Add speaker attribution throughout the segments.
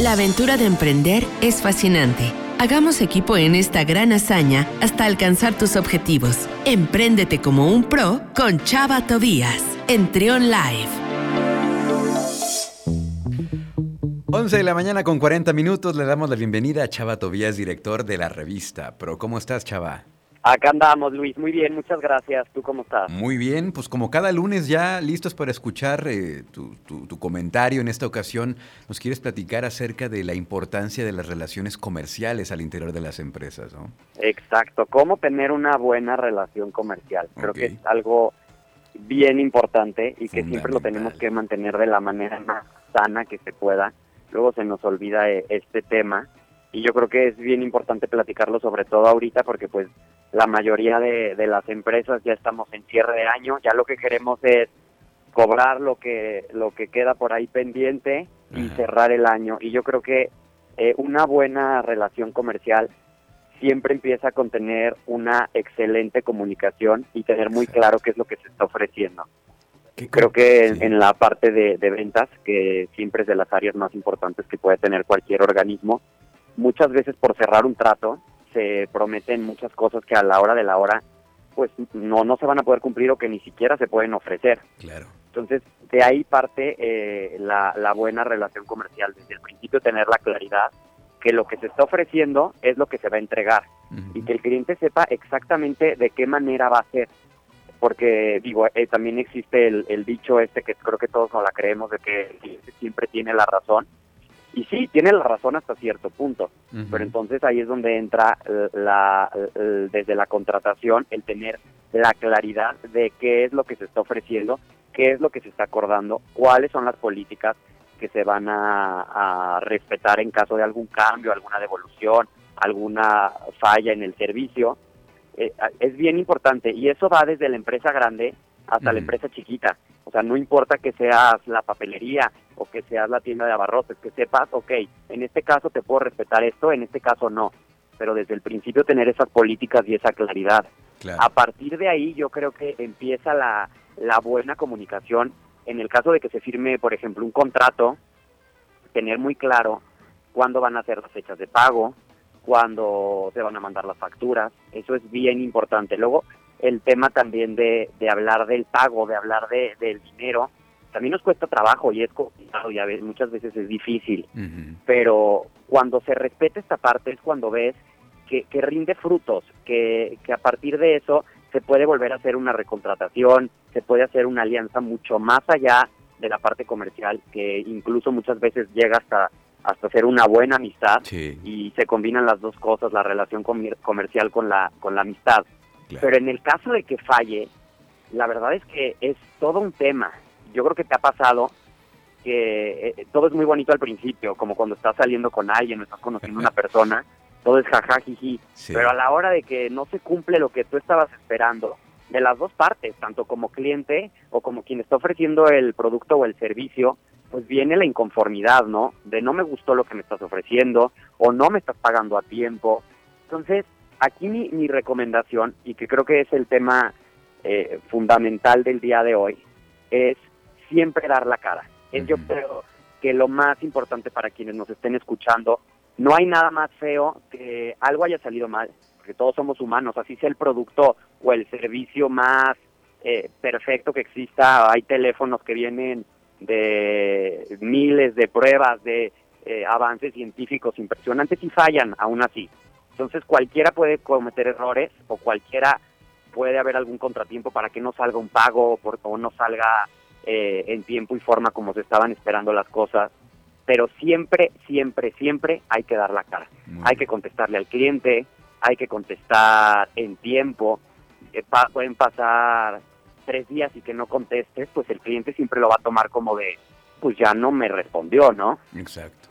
Speaker 1: La aventura de emprender es fascinante. Hagamos equipo en esta gran hazaña hasta alcanzar tus objetivos. Empréndete como un pro con Chava Tobías en Trion Live.
Speaker 2: 11 de la mañana con 40 minutos le damos la bienvenida a Chava Tobías, director de la revista Pro. ¿Cómo estás, Chava?
Speaker 3: Acá andamos, Luis. Muy bien, muchas gracias. ¿Tú cómo estás?
Speaker 2: Muy bien, pues como cada lunes ya listos para escuchar eh, tu, tu, comentario. En esta ocasión nos quieres platicar acerca de la importancia de las relaciones comerciales al interior de las empresas, ¿no?
Speaker 3: Exacto, cómo tener una buena relación comercial. Creo que es algo bien importante y que siempre lo tenemos que mantener de la manera más sana que se pueda. Luego se nos olvida eh, este tema y yo creo que es bien importante platicarlo sobre todo ahorita porque pues la mayoría de, las empresas ya estamos en cierre de año, ya lo que queremos es cobrar lo que lo que queda por ahí pendiente y cerrar el año. Y yo creo que eh, una buena relación comercial siempre empieza con tener una excelente comunicación y tener muy claro qué es lo que se está ofreciendo. Creo que en, la parte de, de, ventas, que siempre es de las áreas más importantes que puede tener cualquier organismo, muchas veces por cerrar un trato se prometen muchas cosas que a la hora de la hora pues no no se van a poder cumplir o que ni siquiera se pueden ofrecer.
Speaker 2: Claro.
Speaker 3: Entonces, de ahí parte eh, la, la buena relación comercial, desde el principio tener la claridad que lo que se está ofreciendo es lo que se va a entregar y que el cliente sepa exactamente de qué manera va a ser. Porque, digo, eh, también existe el, el, dicho este que creo que todos nos la creemos de que el cliente siempre tiene la razón y sí, tiene la razón hasta cierto punto, pero entonces ahí es donde entra la, desde la contratación el tener la claridad de qué es lo que se está ofreciendo, qué es lo que se está acordando, cuáles son las políticas que se van a, respetar en caso de algún cambio, alguna devolución, alguna falla en el servicio. Eh, es bien importante y eso va desde la empresa grande hasta la empresa chiquita. O sea, no importa que seas la papelería o que seas la tienda de abarrotes, que sepas, ok, en este caso te puedo respetar esto, en este caso no. Pero desde el principio tener esas políticas y esa claridad. A partir de ahí yo creo que empieza la, la buena comunicación. En el caso de que se firme, por ejemplo, un contrato, tener muy claro cuándo van a ser las fechas de pago, cuándo se van a mandar las facturas. Eso es bien importante. Luego, el tema también de, de hablar del pago, de hablar de, del dinero, también nos cuesta trabajo y es complicado y a veces, muchas veces es difícil, pero cuando se respeta esta parte es cuando ves que, que rinde frutos, que, que a partir de eso se puede volver a hacer una recontratación, se puede hacer una alianza mucho más allá de la parte comercial, que incluso muchas veces llega hasta hasta hacer una buena amistad y se combinan las dos cosas, la relación comercial con la con la amistad. Pero en el caso de que falle, la verdad es que es todo un tema. Yo creo que te ha pasado que eh, todo es muy bonito al principio, como cuando estás saliendo con alguien o estás conociendo a una persona, todo es jajajiji, pero a la hora de que no se cumple lo que tú estabas esperando, de las dos partes, tanto como cliente o como quien está ofreciendo el producto o el servicio, pues viene la inconformidad, ¿no? De no me gustó lo que me estás ofreciendo o no me estás pagando a tiempo. Entonces, aquí mi, recomendación, y que creo que es el tema eh, fundamental del día de hoy, es siempre dar la cara. Es yo creo que lo más importante para quienes nos estén escuchando, no hay nada más feo que algo haya salido mal, porque todos somos humanos, así sea el producto o el servicio más eh, perfecto que exista, hay teléfonos que vienen de miles de pruebas, de eh, avances científicos impresionantes y fallan aún así. Entonces cualquiera puede cometer errores o cualquiera puede haber algún contratiempo para que no salga un pago o no salga eh, en tiempo y forma como se estaban esperando las cosas. Pero siempre, siempre, siempre hay que dar la cara. hay que contestarle al cliente, hay que contestar en tiempo. Eh, pueden pasar tres días y que no contestes, pues el cliente siempre lo va a tomar como de, pues ya no me respondió, ¿no?
Speaker 2: Exacto.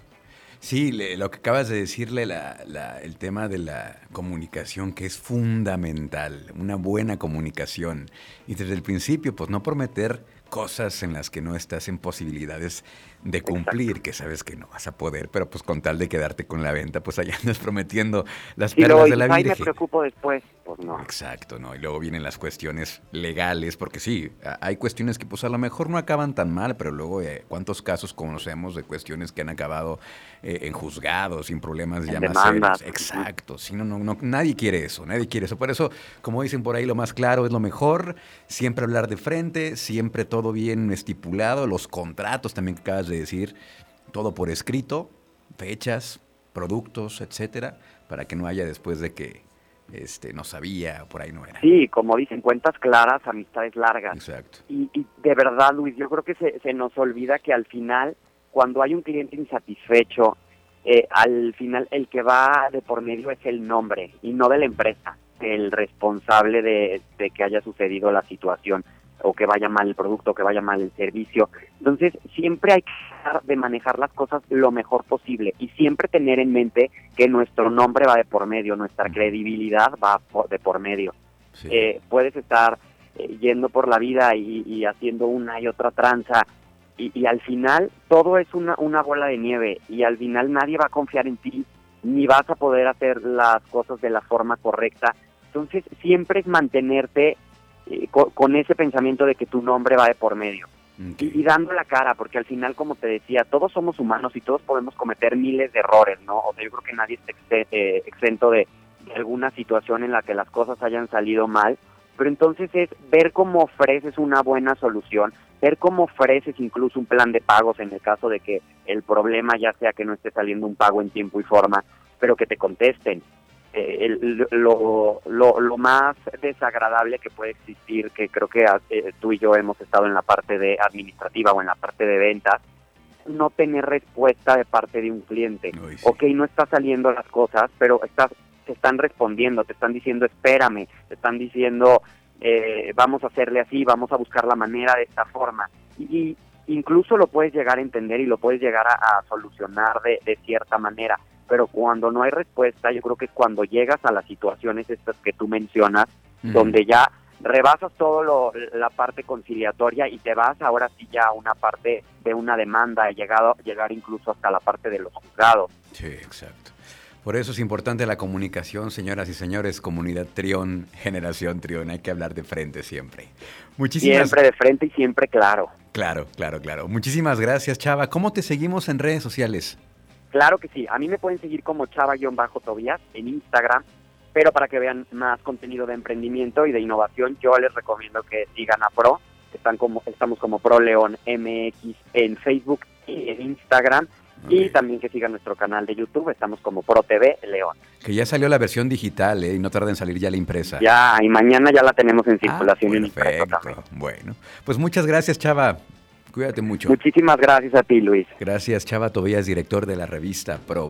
Speaker 2: Sí, lo que acabas de decirle, el tema de la comunicación, que es fundamental, una buena comunicación. Y desde el principio, pues no prometer cosas en las que no estás en posibilidades de cumplir, que sabes que no vas a poder, pero pues con tal de quedarte con la venta, pues allá andas prometiendo las perlas de la Virgen.
Speaker 3: me preocupo después. pues no.
Speaker 2: Exacto, ¿no? Y luego vienen las cuestiones legales, porque sí, hay cuestiones que pues a lo mejor no acaban tan mal, pero luego eh, cuántos casos conocemos de cuestiones que han acabado eh, en juzgados, sin problemas ya más. Exacto, sí, no, no, no, nadie quiere eso, nadie quiere eso. Por eso, como dicen por ahí, lo más claro es lo mejor, siempre hablar de frente, siempre todo bien estipulado, los contratos también que acabas de decir, todo por escrito, fechas, productos, etcétera, para que no haya después de que este, no sabía, por ahí no era.
Speaker 3: Sí, como dicen, cuentas claras, amistades largas.
Speaker 2: Exacto.
Speaker 3: Y, de verdad, Luis, yo creo que se, se, nos olvida que al final, cuando hay un cliente insatisfecho, eh, al final el que va de por medio es el nombre y no de la empresa, el responsable de, de que haya sucedido la situación o que vaya mal el producto, o que vaya mal el servicio. Entonces, siempre hay que tratar de manejar las cosas lo mejor posible y siempre tener en mente que nuestro nombre va de por medio, nuestra credibilidad va de por medio. Eh, puedes estar eh, yendo por la vida y, haciendo una y otra tranza y, al final todo es una, una bola de nieve y al final nadie va a confiar en ti ni vas a poder hacer las cosas de la forma correcta. Entonces siempre es mantenerte eh, con, ese pensamiento de que tu nombre va de por medio. Y, dando la cara, porque al final, como te decía, todos somos humanos y todos podemos cometer miles de errores, ¿no? O sea, yo creo que nadie está eh, exento de, alguna situación en la que las cosas hayan salido mal, pero entonces es ver cómo ofreces una buena solución, ver cómo ofreces incluso un plan de pagos en el caso de que el problema ya sea que no esté saliendo un pago en tiempo y forma, pero que te contesten, eh, lo, lo, más desagradable que puede existir, que creo que eh, tú y yo hemos estado en la parte de administrativa o en la parte de ventas, no tener respuesta de parte de un cliente. Ok, no está saliendo las cosas, pero estás, te están respondiendo, te están diciendo espérame, te están diciendo eh, vamos a hacerle así, vamos a buscar la manera de esta forma. Y, incluso lo puedes llegar a entender y lo puedes llegar a, a solucionar de, de cierta manera pero cuando no hay respuesta, yo creo que es cuando llegas a las situaciones estas que tú mencionas, donde ya rebasas todo lo, la parte conciliatoria y te vas ahora sí ya a una parte de una demanda, llegado, llegar incluso hasta la parte de los juzgados.
Speaker 2: Sí, exacto. Por eso es importante la comunicación, señoras y señores, comunidad Trión, generación Trión, hay que hablar de frente siempre.
Speaker 3: Muchísimas... Siempre de frente y siempre claro.
Speaker 2: Claro, claro, claro. Muchísimas gracias, Chava. ¿Cómo te seguimos en redes sociales?
Speaker 3: Claro que sí, a mí me pueden seguir como chava-tobías en Instagram, pero para que vean más contenido de emprendimiento y de innovación, yo les recomiendo que sigan a Pro, están como, estamos como Pro León MX en Facebook y en Instagram, y también que sigan nuestro canal de YouTube, estamos como Pro TV León.
Speaker 2: Que ya salió la versión digital, ¿eh? Y no tarda en salir ya la impresa.
Speaker 3: Ya, y mañana ya la tenemos en ah, circulación en
Speaker 2: perfecto. Bueno, pues muchas gracias, Chava. Cuídate mucho.
Speaker 3: Muchísimas gracias a ti, Luis.
Speaker 2: Gracias, Chava Tobías, director de la revista Pro.